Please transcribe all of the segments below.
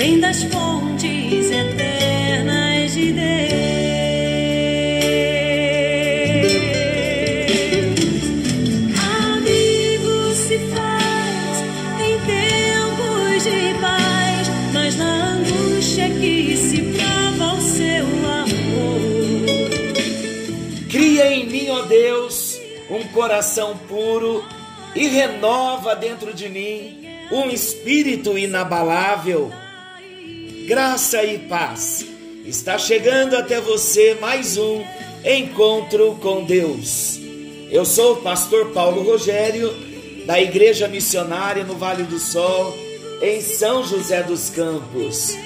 Vem das fontes eternas de Deus. Amigo se faz em tempos de paz, mas na angústia que se prova o seu amor. Cria em mim, ó Deus, um coração puro e renova dentro de mim um espírito inabalável. Graça e paz. Está chegando até você mais um encontro com Deus. Eu sou o pastor Paulo Rogério, da Igreja Missionária no Vale do Sol, em São José dos Campos.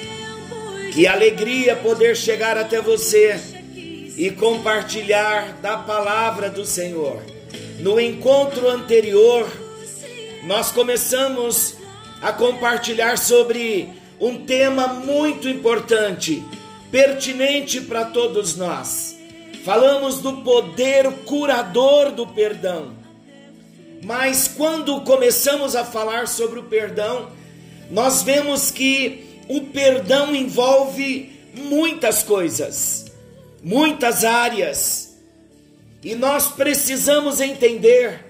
Que alegria poder chegar até você e compartilhar da palavra do Senhor. No encontro anterior, nós começamos a compartilhar sobre um tema muito importante, pertinente para todos nós. Falamos do poder curador do perdão. Mas quando começamos a falar sobre o perdão, nós vemos que o perdão envolve muitas coisas, muitas áreas. E nós precisamos entender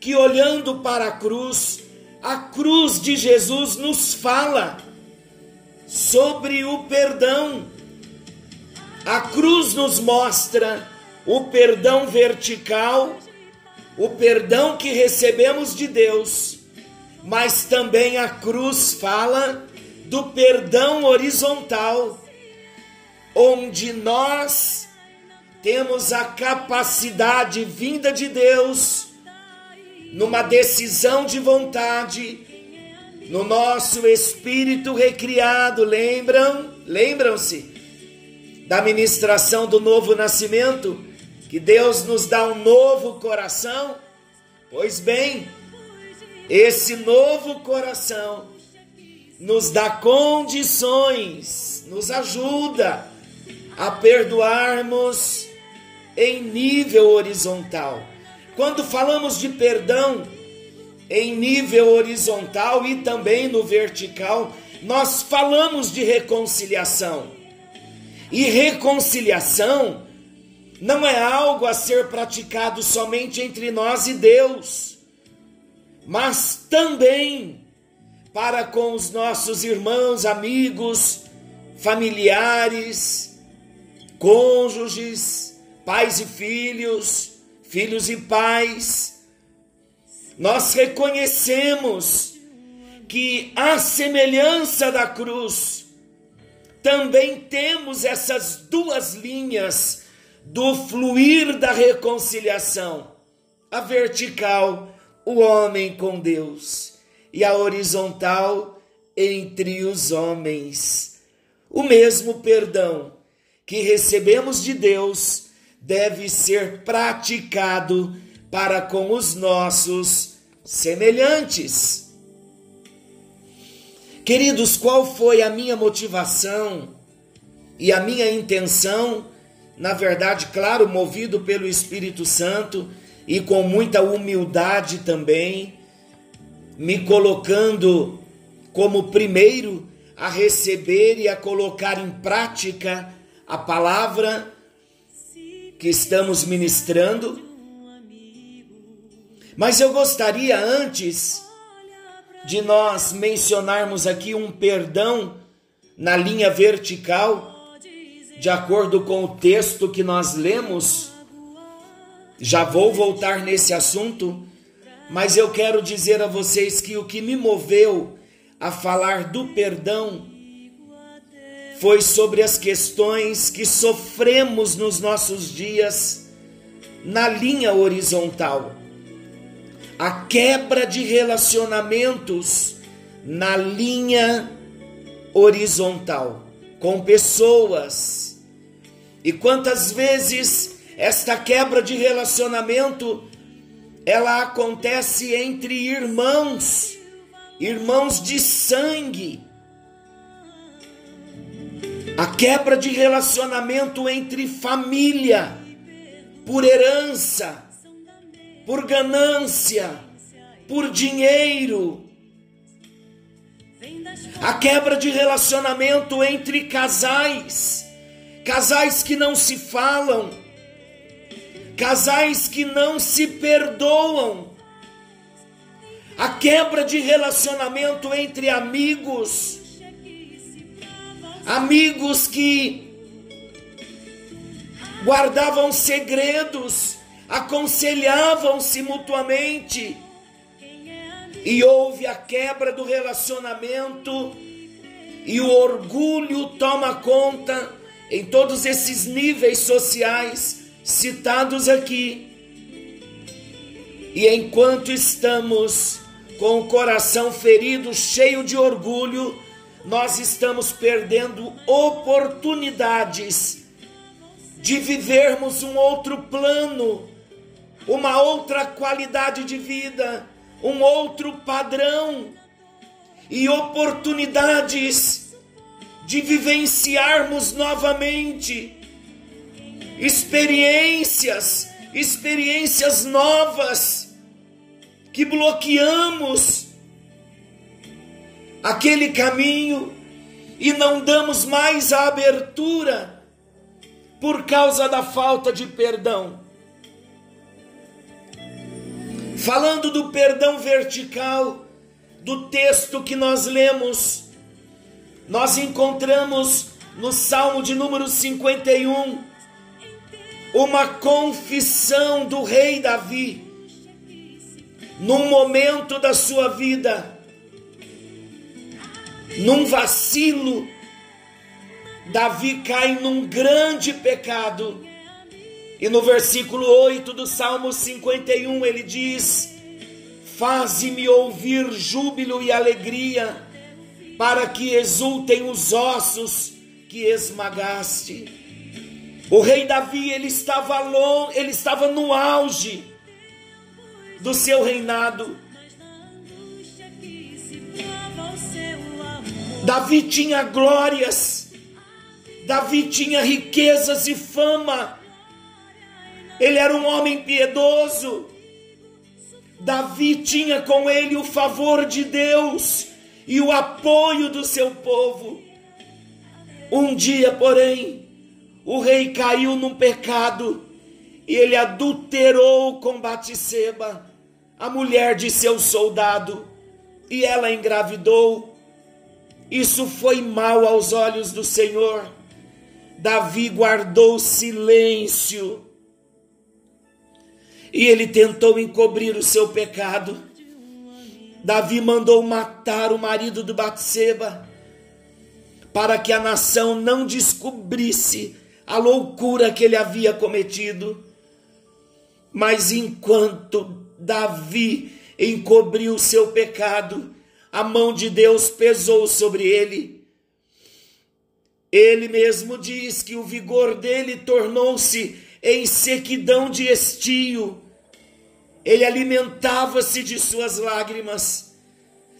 que olhando para a cruz, a cruz de Jesus nos fala sobre o perdão. A cruz nos mostra o perdão vertical, o perdão que recebemos de Deus, mas também a cruz fala do perdão horizontal, onde nós temos a capacidade vinda de Deus, numa decisão de vontade, no nosso espírito recriado, lembram? Lembram-se da ministração do novo nascimento, que Deus nos dá um novo coração? Pois bem, esse novo coração nos dá condições, nos ajuda a perdoarmos em nível horizontal. Quando falamos de perdão em nível horizontal e também no vertical, nós falamos de reconciliação. E reconciliação não é algo a ser praticado somente entre nós e Deus, mas também para com os nossos irmãos, amigos, familiares, cônjuges, pais e filhos, filhos e pais. Nós reconhecemos que a semelhança da cruz, também temos essas duas linhas do fluir da reconciliação: a vertical, o homem com Deus, e a horizontal, entre os homens. O mesmo perdão que recebemos de Deus deve ser praticado para com os nossos semelhantes. Queridos, qual foi a minha motivação e a minha intenção? Na verdade, claro, movido pelo Espírito Santo e com muita humildade também, me colocando como primeiro a receber e a colocar em prática a palavra que estamos ministrando. Mas eu gostaria antes de nós mencionarmos aqui um perdão na linha vertical, de acordo com o texto que nós lemos. Já vou voltar nesse assunto, Mas eu quero dizer a vocês que o que me moveu a falar do perdão foi sobre as questões que sofremos nos nossos dias na linha horizontal. A quebra de relacionamentos na linha horizontal com pessoas. E quantas vezes esta quebra de relacionamento ela acontece entre irmãos, irmãos de sangue. A quebra de relacionamento entre família, por herança, por ganância, por dinheiro. A quebra de relacionamento entre casais, casais que não se falam, casais que não se perdoam, a quebra de relacionamento entre amigos, amigos que guardavam segredos, aconselhavam-se mutuamente, e houve a quebra do relacionamento, e o orgulho toma conta em todos esses níveis sociais citados aqui. E enquanto estamos com o coração ferido, cheio de orgulho, nós estamos perdendo oportunidades de vivermos um outro plano, uma outra qualidade de vida, um outro padrão e oportunidades de vivenciarmos novamente experiências, experiências novas, que bloqueamos aquele caminho e não damos mais a abertura por causa da falta de perdão. Falando do perdão vertical, do texto que nós lemos, nós encontramos no Salmo de número 51, uma confissão do rei Davi, num momento da sua vida, num vacilo, Davi cai num grande pecado. E no versículo 8 do Salmo 51 ele diz: Faze-me ouvir júbilo e alegria, para que exultem os ossos que esmagaste. O rei Davi, ele estava long, ele estava no auge do seu reinado. Davi tinha glórias. Davi tinha riquezas e fama. Ele era um homem piedoso. Davi tinha com ele o favor de Deus e o apoio do seu povo. Um dia, porém, o rei caiu num pecado e ele adulterou com Batseba, a mulher de seu soldado, e ela engravidou. Isso foi mal aos olhos do Senhor. Davi guardou silêncio. E ele tentou encobrir o seu pecado. Davi mandou matar o marido de Batseba para que a nação não descobrisse a loucura que ele havia cometido. Mas enquanto Davi encobriu seu pecado, a mão de Deus pesou sobre ele. Ele mesmo diz que o vigor dele tornou-se em sequidão de estio. Ele alimentava-se de suas lágrimas.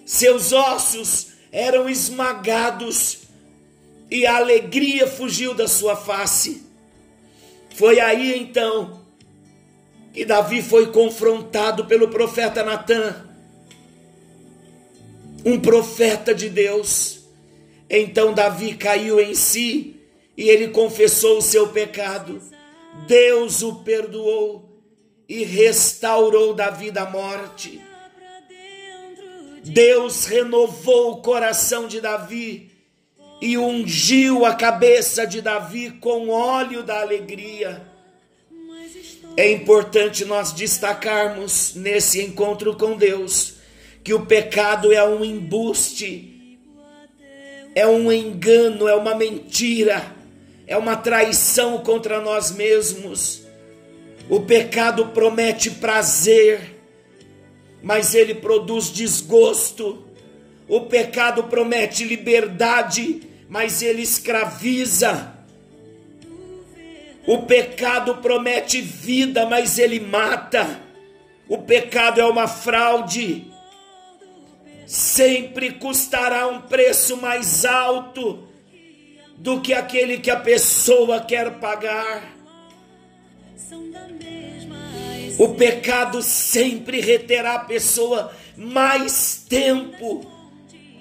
Seus ossos eram esmagados e a alegria fugiu da sua face. Foi aí então que Davi foi confrontado pelo profeta Natã, um profeta de Deus. Então Davi caiu em si e ele confessou o seu pecado. Deus o perdoou e restaurou da morte. Deus renovou o coração de Davi e ungiu a cabeça de Davi com óleo da alegria. É importante nós destacarmos nesse encontro com Deus que o pecado é um embuste, é um engano, é uma mentira, é uma traição contra nós mesmos. O pecado promete prazer, mas ele produz desgosto. O pecado promete liberdade, mas ele escraviza. O pecado promete vida, mas ele mata. O pecado é uma fraude. Sempre custará um preço mais alto do que aquele que a pessoa quer pagar. O pecado sempre reterá a pessoa mais tempo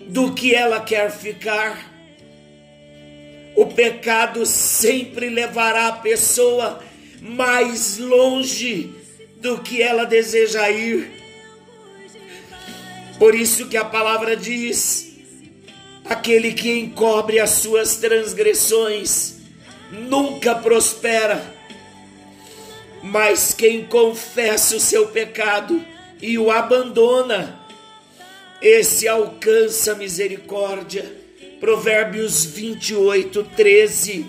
do que ela quer ficar. O pecado sempre levará a pessoa mais longe do que ela deseja ir. Por isso que a palavra diz: aquele que encobre as suas transgressões nunca prospera, mas quem confessa o seu pecado e o abandona, esse alcança misericórdia. Provérbios 28, 13.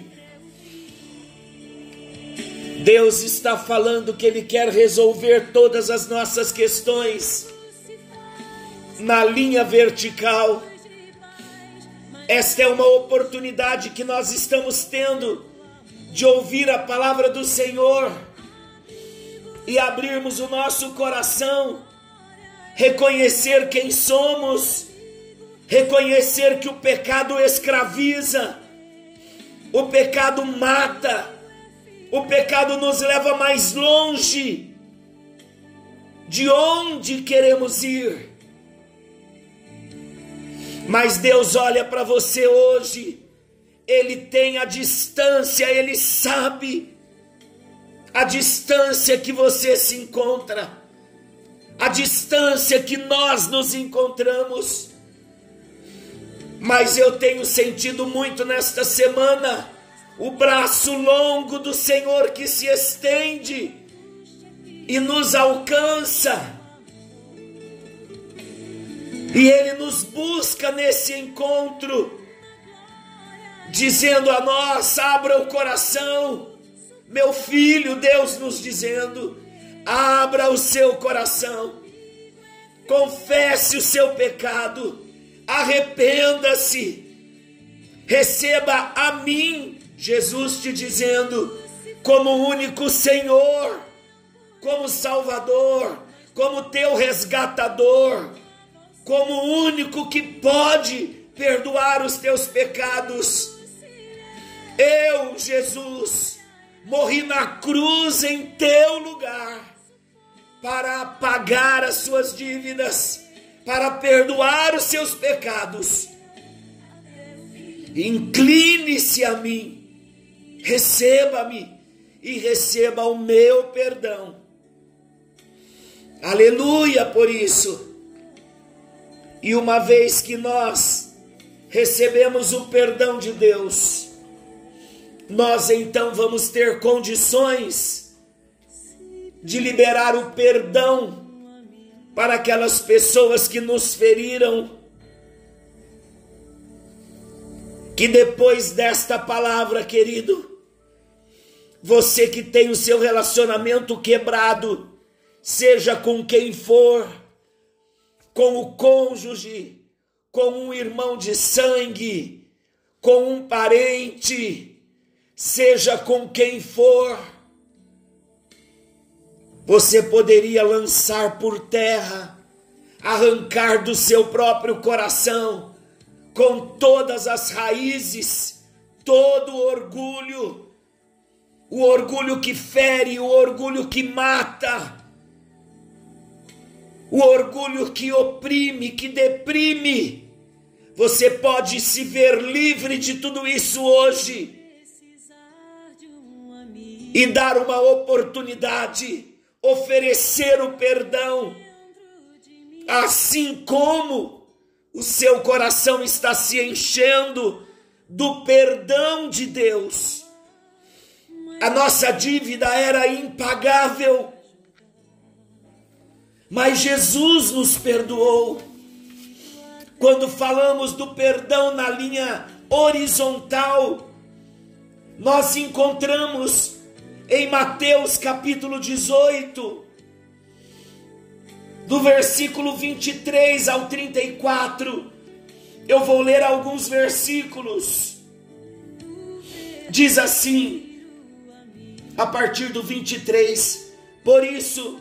Deus está falando que Ele quer resolver todas as nossas questões na linha vertical. Esta é uma oportunidade que nós estamos tendo de ouvir a palavra do Senhor e abrirmos o nosso coração, reconhecer quem somos reconhecer que o pecado escraviza, o pecado mata, o pecado nos leva mais longe de onde queremos ir. Mas Deus olha para você hoje, Ele tem a distância, Ele sabe a distância que você se encontra, a distância que nós nos encontramos mas eu tenho sentido muito nesta semana o braço longo do Senhor que se estende e nos alcança. E Ele nos busca nesse encontro, dizendo a nós: abra o coração, meu filho, Deus nos dizendo, abra o seu coração, confesse o seu pecado arrependa-se, receba a mim, Jesus te dizendo, como único Senhor, como Salvador, como teu resgatador, como único que pode perdoar os teus pecados. Eu, Jesus, morri na cruz em teu lugar para pagar as suas dívidas para perdoar os seus pecados. Incline-se a mim, receba-me e receba o meu perdão. Aleluia por isso. E uma vez que nós recebemos o perdão de Deus, nós então vamos ter condições de liberar o perdão para aquelas pessoas que nos feriram. Que depois desta palavra, querido, você que tem o seu relacionamento quebrado, seja com quem for, com o cônjuge, com um irmão de sangue, com um parente, seja com quem for, você poderia lançar por terra, arrancar do seu próprio coração, com todas as raízes, todo o orgulho, o orgulho que fere, o orgulho que mata, o orgulho que oprime, que deprime. Você pode se ver livre de tudo isso hoje e dar uma oportunidade oferecer o perdão, assim como o seu coração está se enchendo do perdão de Deus. A nossa dívida era impagável. Mas Jesus nos perdoou. Quando falamos do perdão na linha horizontal, nós encontramos em Mateus capítulo 18, do versículo 23 ao 34. Eu vou ler alguns versículos. Diz assim, a partir do 23: Por isso,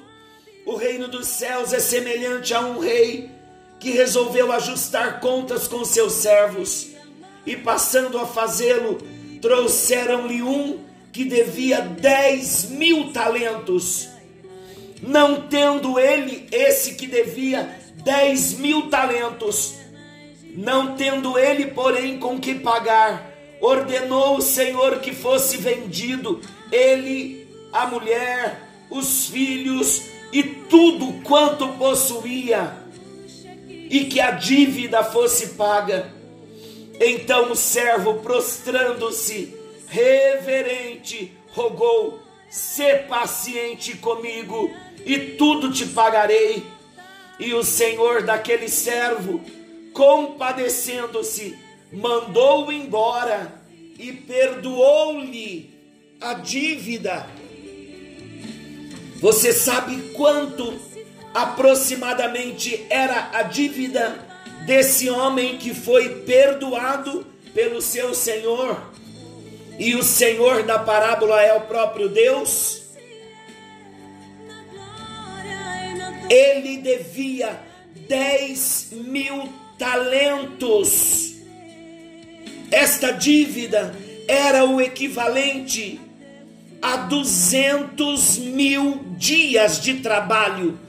o reino dos céus é semelhante a um rei que resolveu ajustar contas com seus servos, e passando a fazê-lo, trouxeram-lhe um que devia dez mil talentos. Não tendo ele esse que devia dez mil talentos, não tendo ele, porém, com que pagar, ordenou o Senhor que fosse vendido, ele, a mulher, os filhos e tudo quanto possuía e que a dívida fosse paga. Então o servo, prostrando-se, reverente, rogou: "Se paciente comigo, e tudo te pagarei." E o senhor daquele servo, compadecendo-se, mandou-o embora e perdoou-lhe a dívida. Você sabe quanto aproximadamente era a dívida desse homem que foi perdoado pelo seu Senhor. E o Senhor da parábola é o próprio Deus. Ele devia 10 mil talentos. Esta dívida era o equivalente a 200 mil dias de trabalho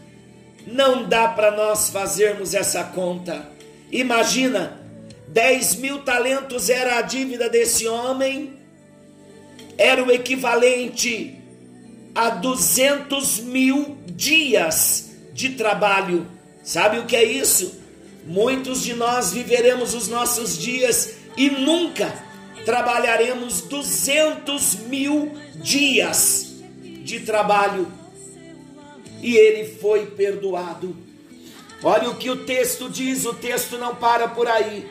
não dá para nós fazermos essa conta. Imagina, 10 mil talentos era a dívida desse homem, era o equivalente a 200 mil dias de trabalho. Sabe o que é isso? Muitos de nós viveremos os nossos dias e nunca trabalharemos 200 mil dias de trabalho e ele foi perdoado. Olha o que o texto diz, o texto não para por aí.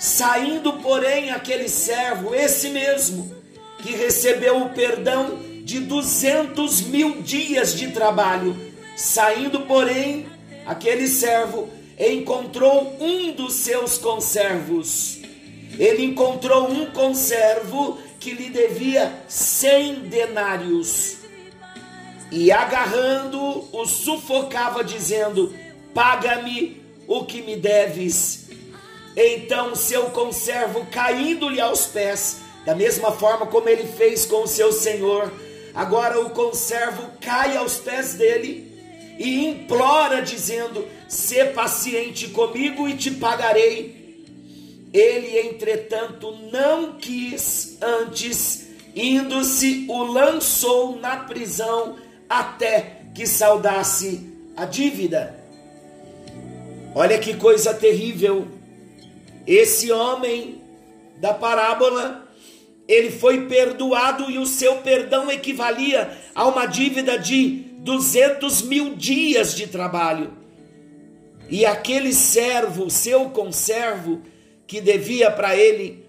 Saindo, porém, aquele servo, esse mesmo, que recebeu o perdão de duzentos mil dias de trabalho, saindo, porém, aquele servo encontrou um dos seus conservos. Ele encontrou um conservo que lhe devia cem denários e agarrando o sufocava, dizendo: Paga-me o que me deves. Então seu conservo, caindo-lhe aos pés, da mesma forma como ele fez com seu senhor, agora o conservo cai aos pés dele e implora, dizendo: Sê paciente comigo e te pagarei. Ele, entretanto, não quis, antes, indo-se, o lançou na prisão até que saudasse a dívida. Olha que coisa terrível. Esse homem da parábola, ele foi perdoado e o seu perdão equivalia a uma dívida de 200 mil dias de trabalho. E aquele servo, seu conservo, que devia para ele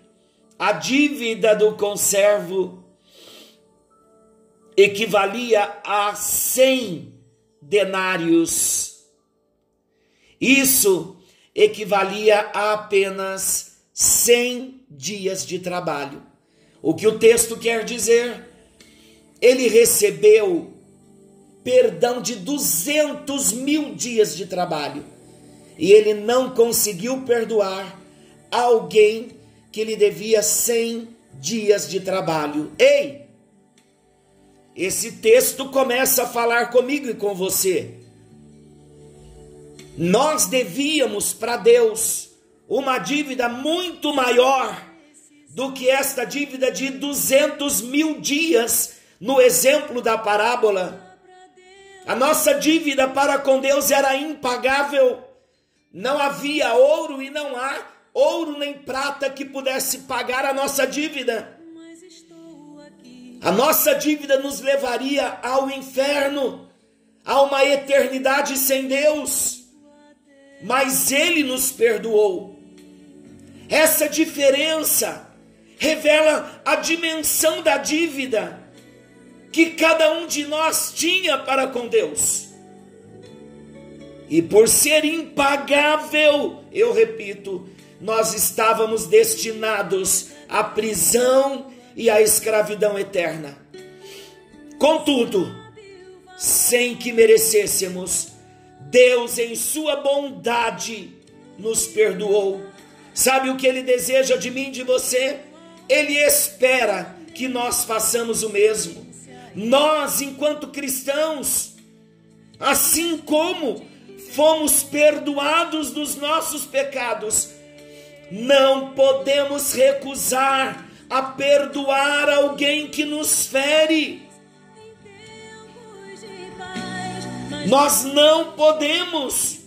a dívida do conservo, equivalia a 100 denários. Isso equivalia a apenas 100 dias de trabalho. O que o texto quer dizer? Ele recebeu perdão de 200 mil dias de trabalho e ele não conseguiu perdoar alguém que lhe devia 100 dias de trabalho. Ei, esse texto começa a falar comigo e com você. Nós devíamos para Deus uma dívida muito maior do que esta dívida de 200 mil dias, no exemplo da parábola. A nossa dívida para com Deus era impagável. Não havia ouro e não há ouro nem prata que pudesse pagar a nossa dívida. A nossa dívida nos levaria ao inferno, a uma eternidade sem Deus. Mas Ele nos perdoou. Essa diferença revela a dimensão da dívida que cada um de nós tinha para com Deus. E por ser impagável, eu repito, nós estávamos destinados à prisão e à escravidão eterna. Contudo, sem que merecêssemos, Deus, em Sua bondade, nos perdoou. Sabe o que Ele deseja de mim, de você? Ele espera que nós façamos o mesmo. Nós, enquanto cristãos, assim como fomos perdoados dos nossos pecados, não podemos recusar a perdoar alguém que nos fere. Nós não podemos.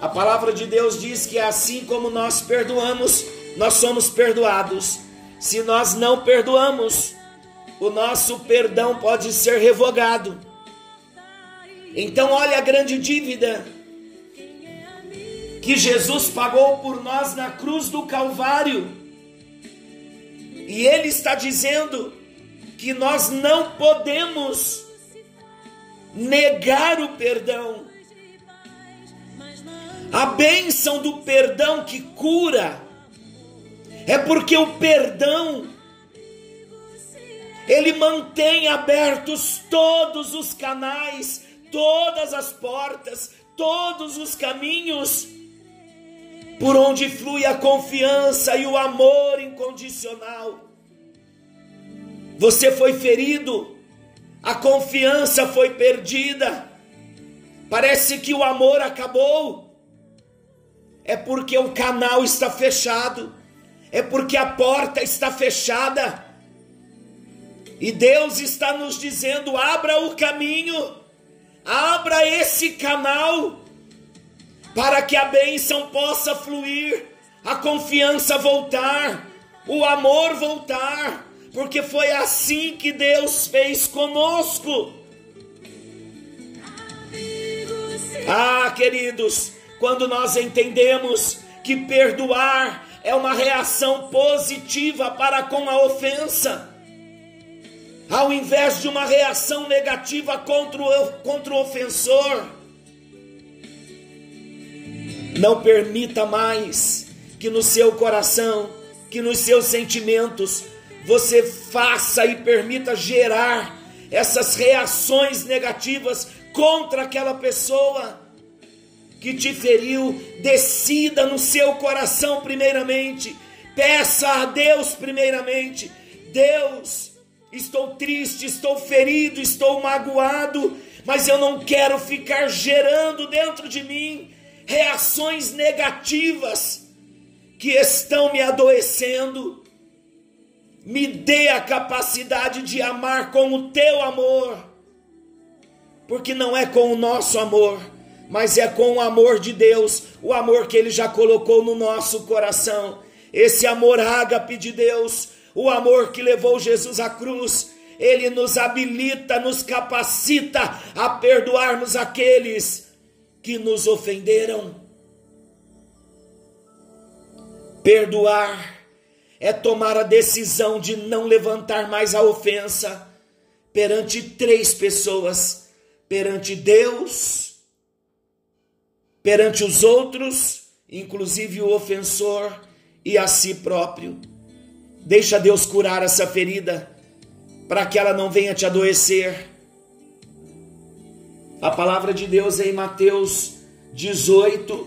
A palavra de Deus diz que assim como nós perdoamos, nós somos perdoados. Se nós não perdoamos, o nosso perdão pode ser revogado. Então, olha a grande dívida que Jesus pagou por nós na cruz do Calvário. E Ele está dizendo que nós não podemos negar o perdão. A bênção do perdão que cura é porque o perdão ele mantém abertos todos os canais todas as portas, todos os caminhos por onde flui a confiança e o amor incondicional. Você foi ferido, a confiança foi perdida, parece que o amor acabou. É porque o canal está fechado, é porque a porta está fechada. E Deus está nos dizendo: abra o caminho Abra esse canal para que a bênção possa fluir, a confiança voltar, o amor voltar, porque foi assim que Deus fez conosco. Ah, queridos, quando nós entendemos que perdoar é uma reação positiva para com a ofensa, ao invés de uma reação negativa contra o, contra o ofensor. Não permita mais que no seu coração, que nos seus sentimentos, você faça e permita gerar essas reações negativas contra aquela pessoa que te feriu. Decida no seu coração, primeiramente. Peça a Deus, primeiramente. Deus, Estou triste, estou ferido, estou magoado, mas eu não quero ficar gerando dentro de mim reações negativas que estão me adoecendo. Me dê a capacidade de amar com o teu amor, porque não é com o nosso amor, mas é com o amor de Deus, o amor que Ele já colocou no nosso coração. Esse amor ágape de Deus o amor que levou Jesus à cruz, ele nos habilita, nos capacita a perdoarmos aqueles que nos ofenderam. Perdoar é tomar a decisão de não levantar mais a ofensa perante três pessoas: perante Deus, perante os outros, inclusive o ofensor, e a si próprio. Deixa Deus curar essa ferida, para que ela não venha te adoecer. A palavra de Deus é em Mateus 18,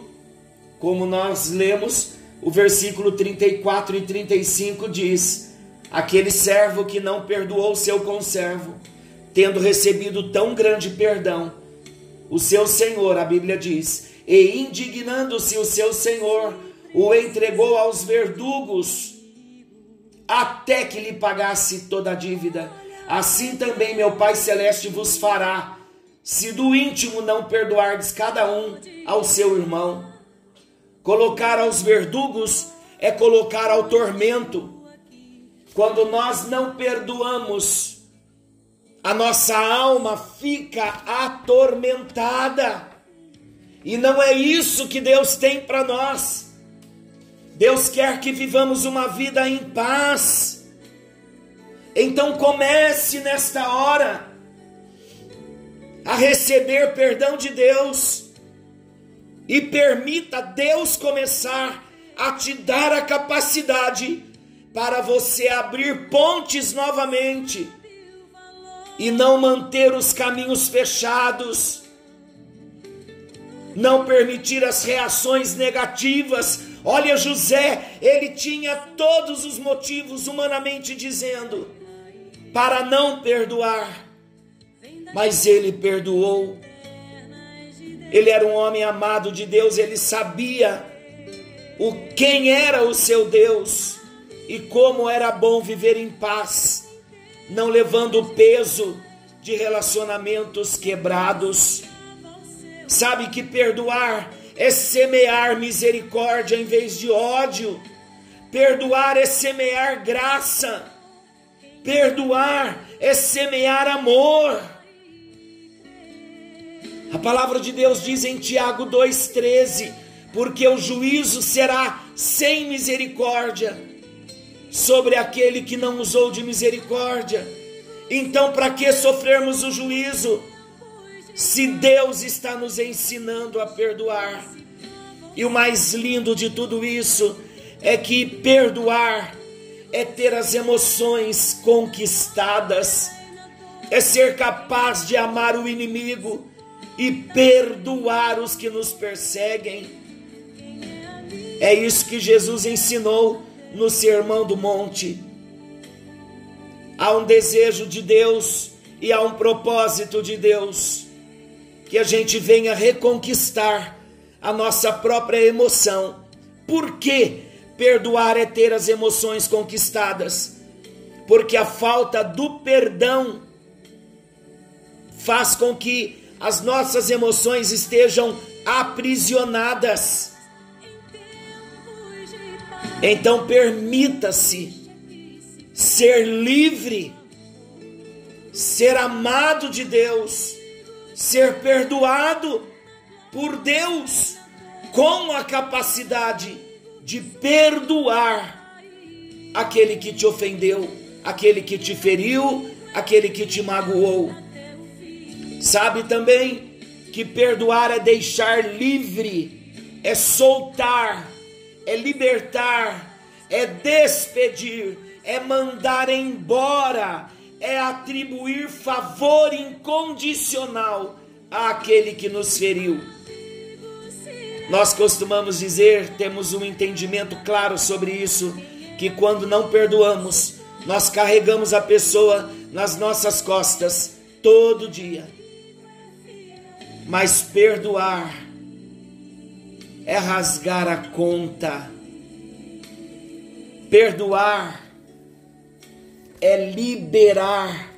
como nós lemos, o versículo 34 e 35 diz: Aquele servo que não perdoou seu conservo, tendo recebido tão grande perdão, o seu senhor, a Bíblia diz, e indignando-se o seu senhor, o entregou aos verdugos até que lhe pagasse toda a dívida. Assim também meu Pai Celeste vos fará, se do íntimo não perdoardes cada um ao seu irmão. Colocar aos verdugos é colocar ao tormento. Quando nós não perdoamos, a nossa alma fica atormentada. E não é isso que Deus tem para nós. Deus quer que vivamos uma vida em paz. Então comece nesta hora a receber perdão de Deus e permita Deus começar a te dar a capacidade para você abrir pontes novamente e não manter os caminhos fechados, não permitir as reações negativas. Olha, José, ele tinha todos os motivos, humanamente dizendo, para não perdoar, mas ele perdoou. Ele era um homem amado de Deus, ele sabia o quem era o seu Deus e como era bom viver em paz, não levando o peso de relacionamentos quebrados. Sabe que perdoar é semear misericórdia em vez de ódio. Perdoar é semear graça. Perdoar é semear amor. A palavra de Deus diz em Tiago 2,13: Porque o juízo será sem misericórdia sobre aquele que não usou de misericórdia. Então, para que sofrermos o juízo? Se Deus está nos ensinando a perdoar. E o mais lindo de tudo isso é que perdoar é ter as emoções conquistadas, é ser capaz de amar o inimigo e perdoar os que nos perseguem. É isso que Jesus ensinou no Sermão do Monte. Há um desejo de Deus e há um propósito de Deus que a gente venha reconquistar a nossa própria emoção. Por que perdoar é ter as emoções conquistadas? Porque a falta do perdão faz com que as nossas emoções estejam aprisionadas. Então permita-se ser livre, ser amado de Deus, ser perdoado por Deus, com a capacidade de perdoar aquele que te ofendeu, aquele que te feriu, aquele que te magoou. Sabe também que perdoar é deixar livre, é soltar é libertar, é despedir, é mandar embora, é atribuir favor incondicional àquele que nos feriu. Nós costumamos dizer, temos um entendimento claro sobre isso, que quando não perdoamos, nós carregamos a pessoa nas nossas costas todo dia. Mas perdoar é rasgar a conta. Perdoar é liberar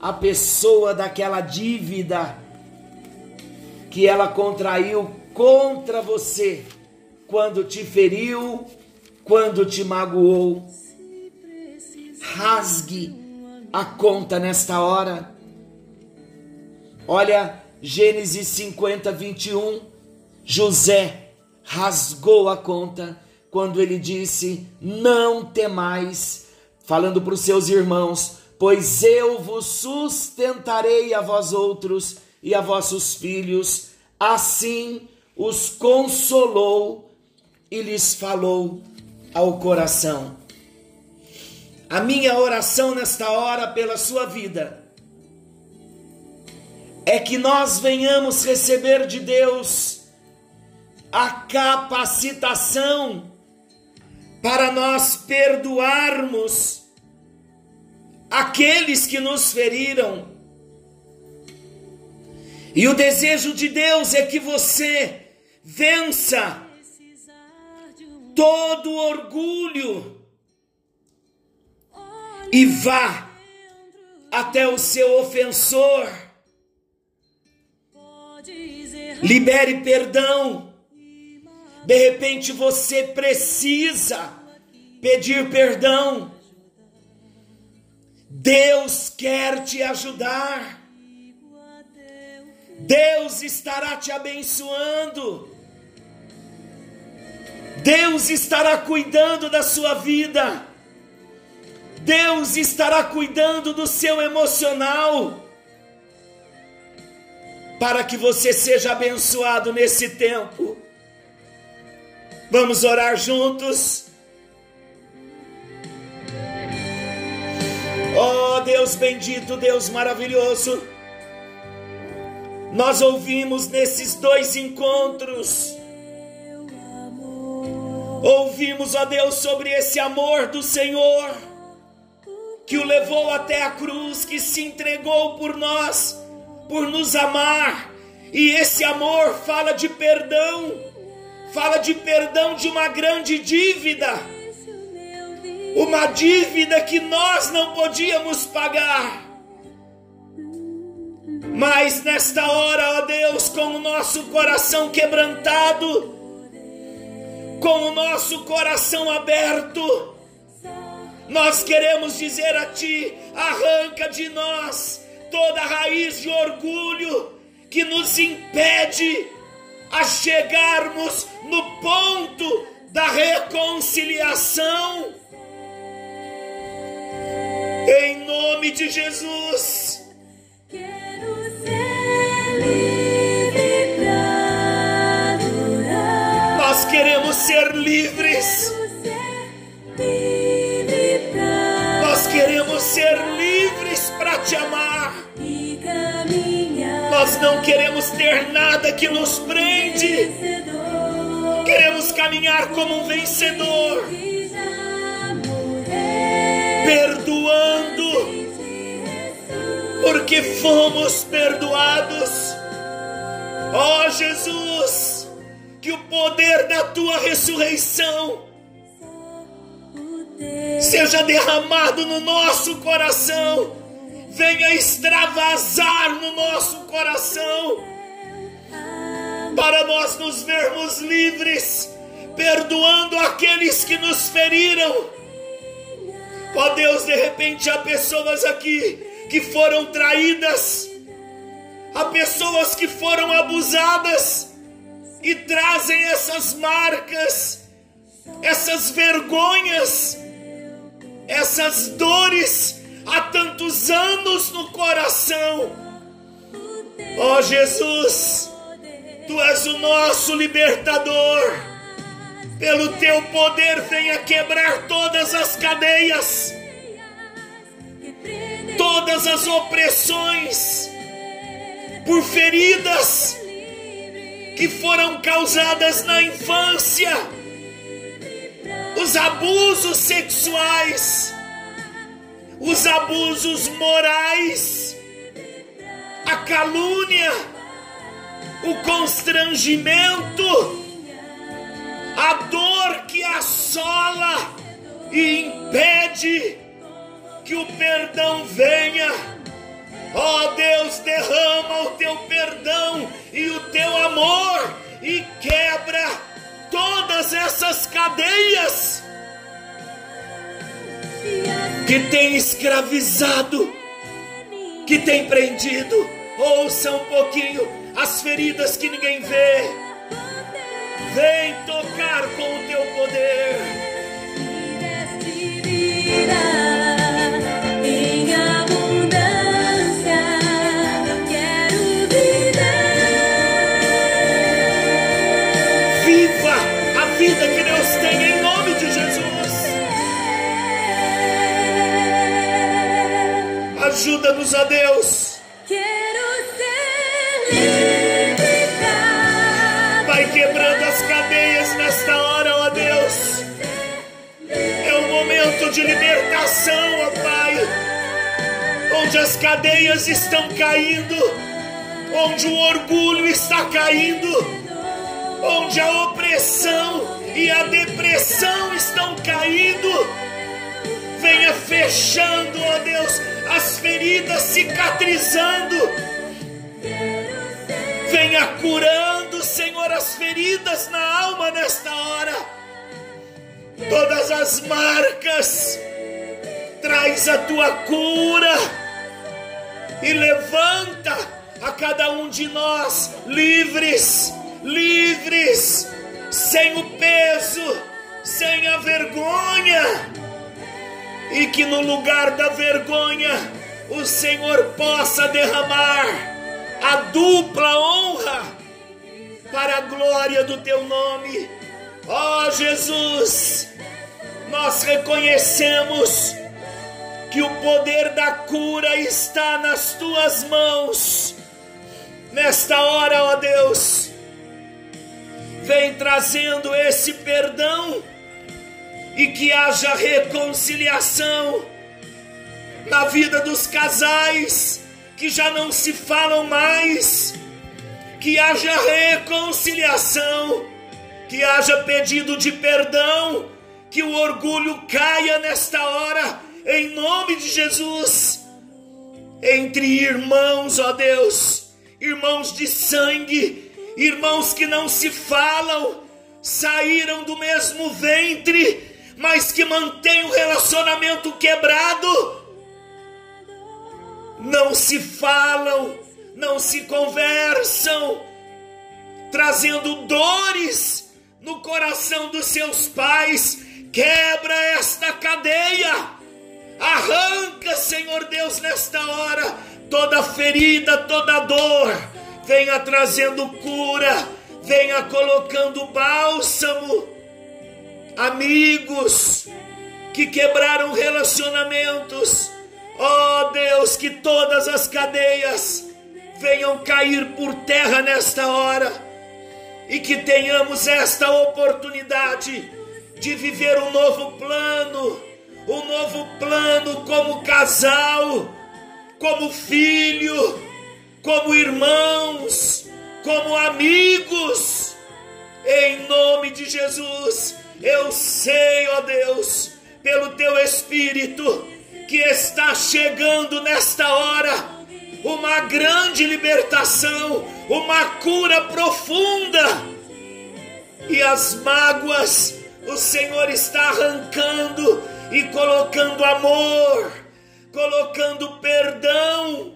a pessoa daquela dívida que ela contraiu contra você quando te feriu, quando te magoou. Rasgue a conta nesta hora. Olha, Gênesis 50, 21. José rasgou a conta quando ele disse: Não temais, falando para os seus irmãos, pois eu vos sustentarei a vós outros e a vossos filhos. Assim os consolou e lhes falou ao coração. A minha oração nesta hora pela sua vida é que nós venhamos receber de Deus a capacitação para nós perdoarmos aqueles que nos feriram. E o desejo de Deus é que você vença todo orgulho e vá até o seu ofensor. Libere perdão de repente você precisa pedir perdão. Deus quer te ajudar. Deus estará te abençoando. Deus estará cuidando da sua vida. Deus estará cuidando do seu emocional. Para que você seja abençoado nesse tempo. Vamos orar juntos. Oh Deus bendito, Deus maravilhoso. Nós ouvimos nesses dois encontros. Ouvimos, ó Deus, sobre esse amor do Senhor, que o levou até a cruz, que se entregou por nós, por nos amar, e esse amor fala de perdão, fala de perdão de uma grande dívida, uma dívida que nós não podíamos pagar. Mas nesta hora, ó Deus, com o nosso coração quebrantado, com o nosso coração aberto, nós queremos dizer a Ti: arranca de nós toda raiz de orgulho que nos impede a chegarmos no ponto da reconciliação. Em nome de Jesus. Quero ser livre pra adorar. Nós queremos ser livres. Quero ser livre pra Nós queremos ser livres para te amar. Nós não queremos ter nada que nos prende. Queremos caminhar como um vencedor, perdoando, porque fomos perdoados. Ó Jesus, que o poder da tua ressurreição seja derramado no nosso coração, venha extravasar no nosso coração, para nós nos vermos livres, perdoando aqueles que nos feriram. Ó Deus, de repente há pessoas aqui que foram traídas, há pessoas que foram abusadas e trazem essas marcas, essas vergonhas, essas dores há tantos anos no coração. Ó Jesus, Tu és o nosso libertador. Pelo teu poder, venha quebrar todas as cadeias, todas as opressões, por feridas que foram causadas na infância, os abusos sexuais, os abusos morais, a calúnia, o constrangimento, a dor que assola e impede que o perdão venha. Ó Deus, derrama o teu perdão e o teu amor e quebra todas essas cadeias que tem escravizado, que tem prendido. Ouça um pouquinho as feridas que ninguém vê. Vem tocar com o teu poder. Ajuda-nos a Deus. Quero ser Vai quebrando as cadeias nesta hora, ó Deus. É um momento de libertação, ó Pai. Onde as cadeias estão caindo, onde o orgulho está caindo, onde a opressão e a depressão estão caindo. Venha fechando, ó Deus, as feridas cicatrizando. Venha curando, Senhor, as feridas na alma nesta hora. Todas as marcas, traz a tua cura e levanta a cada um de nós livres, livres, sem o peso, sem a vergonha, e que no lugar da vergonha o Senhor possa derramar a dupla honra para a glória do teu nome. Ó oh, Jesus, nós reconhecemos que o poder da cura está nas tuas mãos. Nesta hora, ó Deus, vem trazendo esse perdão e que haja reconciliação na vida dos casais que já não se falam mais, que haja reconciliação, que haja pedido de perdão, que o orgulho caia nesta hora, em nome de Jesus, entre irmãos, ó Deus, irmãos de sangue, irmãos que não se falam, saíram do mesmo ventre, mas que mantêm o relacionamento quebrado, não se falam, não se conversam, trazendo dores no coração dos seus pais. Quebra esta cadeia, arranca, Senhor Deus, nesta hora, toda ferida, toda dor, venha trazendo cura, venha colocando bálsamo amigos que quebraram relacionamentos. Ó oh Deus, que todas as cadeias venham cair por terra nesta hora e que tenhamos esta oportunidade de viver um novo plano, um novo plano como casal, como filho, como irmãos, como amigos. Em nome de Jesus eu sei, ó Deus, pelo teu Espírito, que está chegando nesta hora uma grande libertação, uma cura profunda. E as mágoas o Senhor está arrancando e colocando amor, colocando perdão,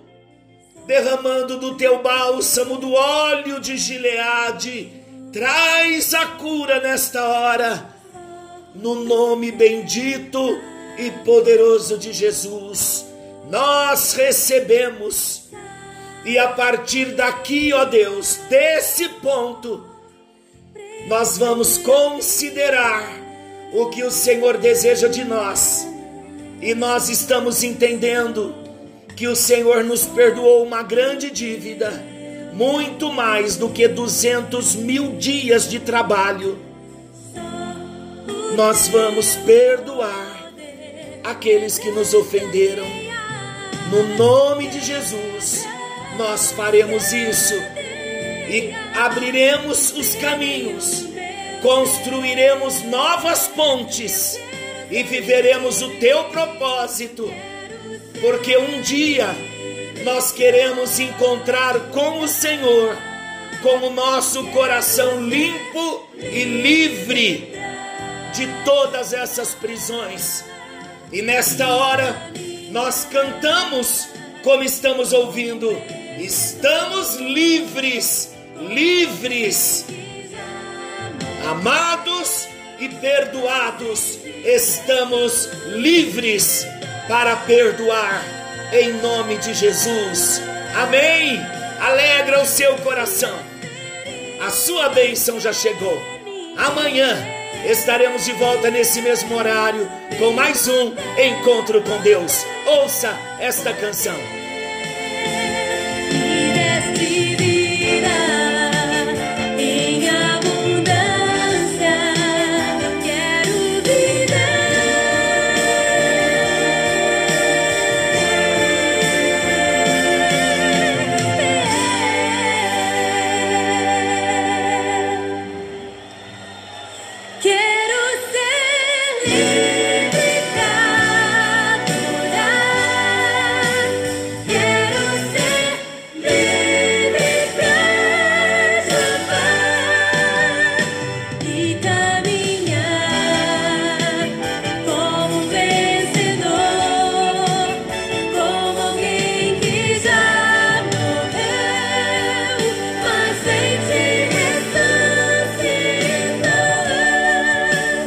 derramando do teu bálsamo, do óleo de Gileade. Traz a cura nesta hora no nome bendito e poderoso de Jesus, nós recebemos, e a partir daqui, ó Deus, desse ponto, nós vamos considerar o que o Senhor deseja de nós, e nós estamos entendendo que o Senhor nos perdoou uma grande dívida, muito mais do que 200 mil dias de trabalho nós vamos perdoar aqueles que nos ofenderam. No nome de Jesus, nós faremos isso e abriremos os caminhos, construiremos novas pontes e viveremos o teu propósito, porque um dia nós queremos encontrar com o Senhor, com o nosso coração limpo e livre de todas essas prisões. E nesta hora nós cantamos como estamos ouvindo. Estamos livres, livres, amados e perdoados. Estamos livres para perdoar em nome de Jesus. Amém. Alegra o seu coração. A sua bênção já chegou. Amanhã estaremos de volta nesse mesmo horário com mais um encontro com Deus. Ouça esta canção.